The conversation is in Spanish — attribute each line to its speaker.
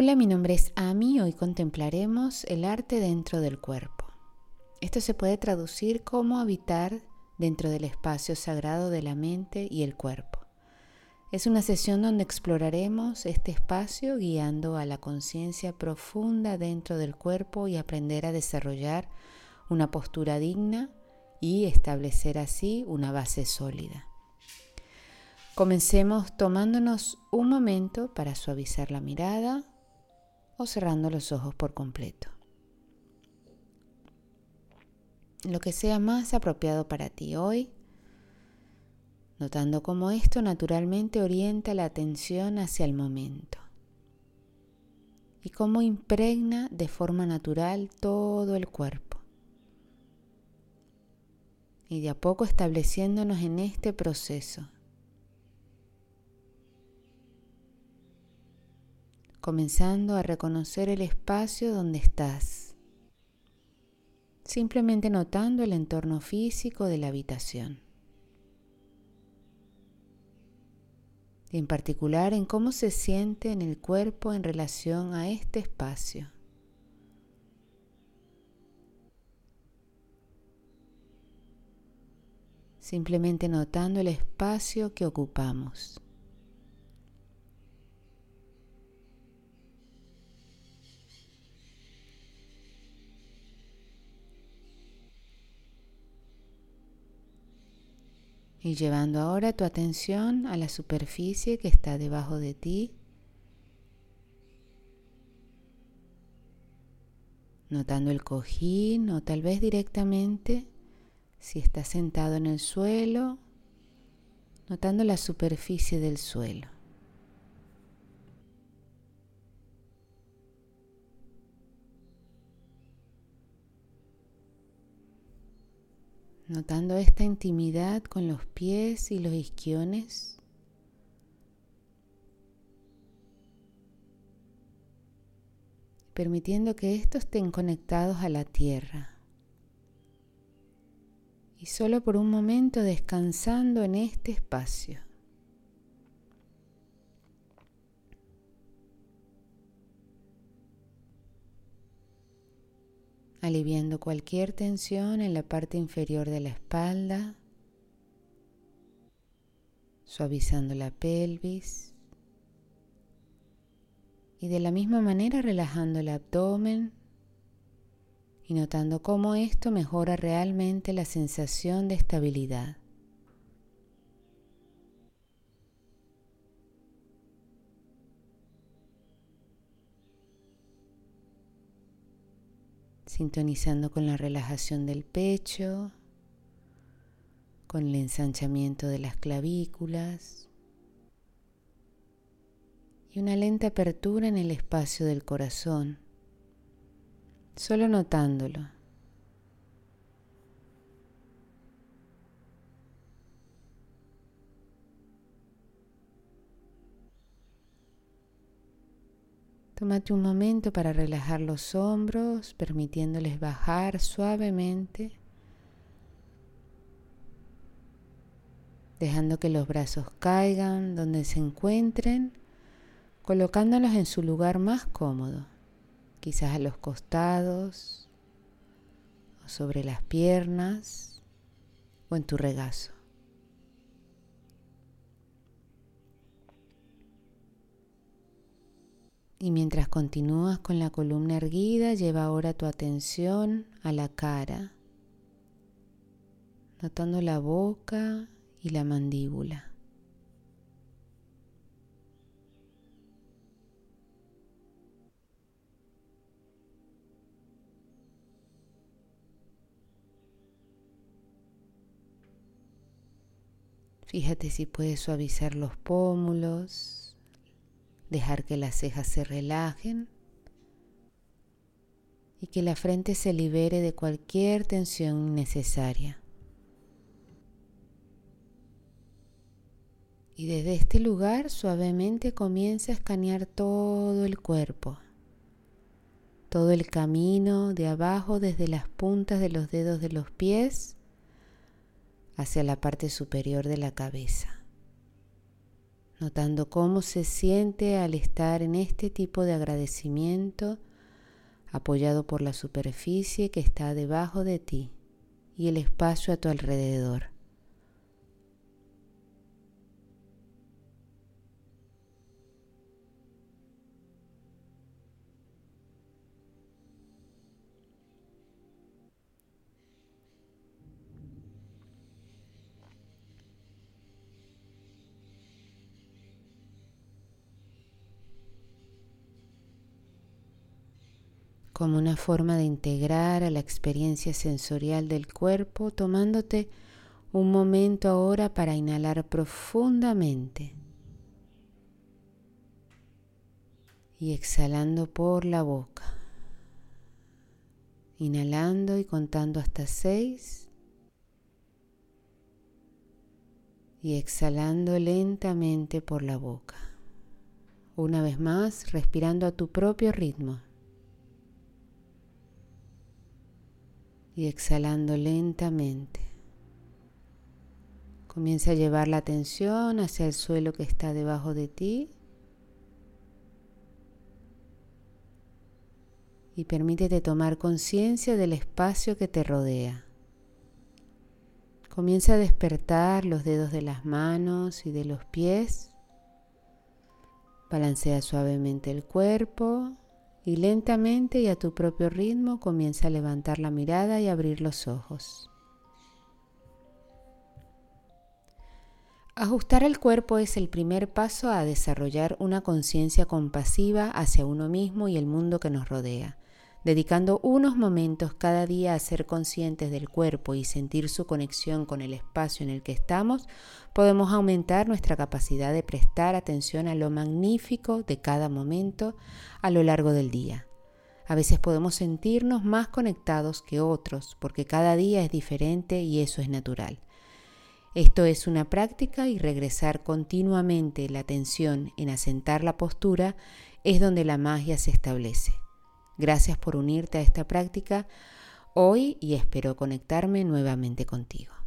Speaker 1: Hola, mi nombre es Ami. Hoy contemplaremos el arte dentro del cuerpo. Esto se puede traducir como habitar dentro del espacio sagrado de la mente y el cuerpo. Es una sesión donde exploraremos este espacio guiando a la conciencia profunda dentro del cuerpo y aprender a desarrollar una postura digna y establecer así una base sólida. Comencemos tomándonos un momento para suavizar la mirada, o cerrando los ojos por completo. Lo que sea más apropiado para ti hoy, notando cómo esto naturalmente orienta la atención hacia el momento y cómo impregna de forma natural todo el cuerpo. Y de a poco estableciéndonos en este proceso comenzando a reconocer el espacio donde estás, simplemente notando el entorno físico de la habitación. Y en particular en cómo se siente en el cuerpo en relación a este espacio. Simplemente notando el espacio que ocupamos. Y llevando ahora tu atención a la superficie que está debajo de ti. Notando el cojín o tal vez directamente si estás sentado en el suelo, notando la superficie del suelo. Notando esta intimidad con los pies y los isquiones. permitiendo que estos estén conectados a la tierra. Y solo por un momento descansando en este espacio. Aliviando cualquier tensión en la parte inferior de la espalda, suavizando la pelvis y de la misma manera relajando el abdomen y notando cómo esto mejora realmente la sensación de estabilidad. Sintonizando con la relajación del pecho, con el ensanchamiento de las clavículas y una lenta apertura en el espacio del corazón, solo notándolo. Tómate un momento para relajar los hombros, permitiéndoles bajar suavemente, dejando que los brazos caigan donde se encuentren, colocándolos en su lugar más cómodo, quizás a los costados o sobre las piernas o en tu regazo. Y mientras continúas con la columna erguida, lleva ahora tu atención a la cara, notando la boca y la mandíbula. Fíjate si puedes suavizar los pómulos, dejar que las cejas se relajen y que la frente se libere de cualquier tensión innecesaria. Y desde este lugar suavemente comienza a escanear todo el cuerpo, todo el camino de abajo desde las puntas de los dedos de los pies hacia la parte superior de la cabeza notando cómo se siente al estar en este tipo de agradecimiento apoyado por la superficie que está debajo de ti y el espacio a tu alrededor. Como una forma de integrar a la experiencia sensorial del cuerpo, tomándote un momento ahora para inhalar profundamente y exhalando por la boca. Inhalando y contando hasta seis. Y exhalando lentamente por la boca. Una vez más, respirando a tu propio ritmo. Y exhalando lentamente. Comienza a llevar la atención hacia el suelo que está debajo de ti y permítete tomar conciencia del espacio que te rodea. Comienza a despertar los dedos de las manos y de los pies. Balancea suavemente el cuerpo y lentamente y a tu propio ritmo comienza a levantar la mirada y abrir los ojos. Ajustar el cuerpo es el primer paso a desarrollar una conciencia compasiva hacia uno mismo y el mundo que nos rodea dedicando unos momentos cada día a ser conscientes del cuerpo y sentir su conexión con el espacio en el que estamos, podemos aumentar nuestra capacidad de prestar atención a lo magnífico de cada momento a lo largo del día. A veces podemos sentirnos más conectados que otros porque cada día es diferente y eso es natural. Esto es una práctica y regresar continuamente la atención en asentar la postura es donde la magia se establece. Gracias por unirte a esta práctica hoy y espero conectarme nuevamente contigo.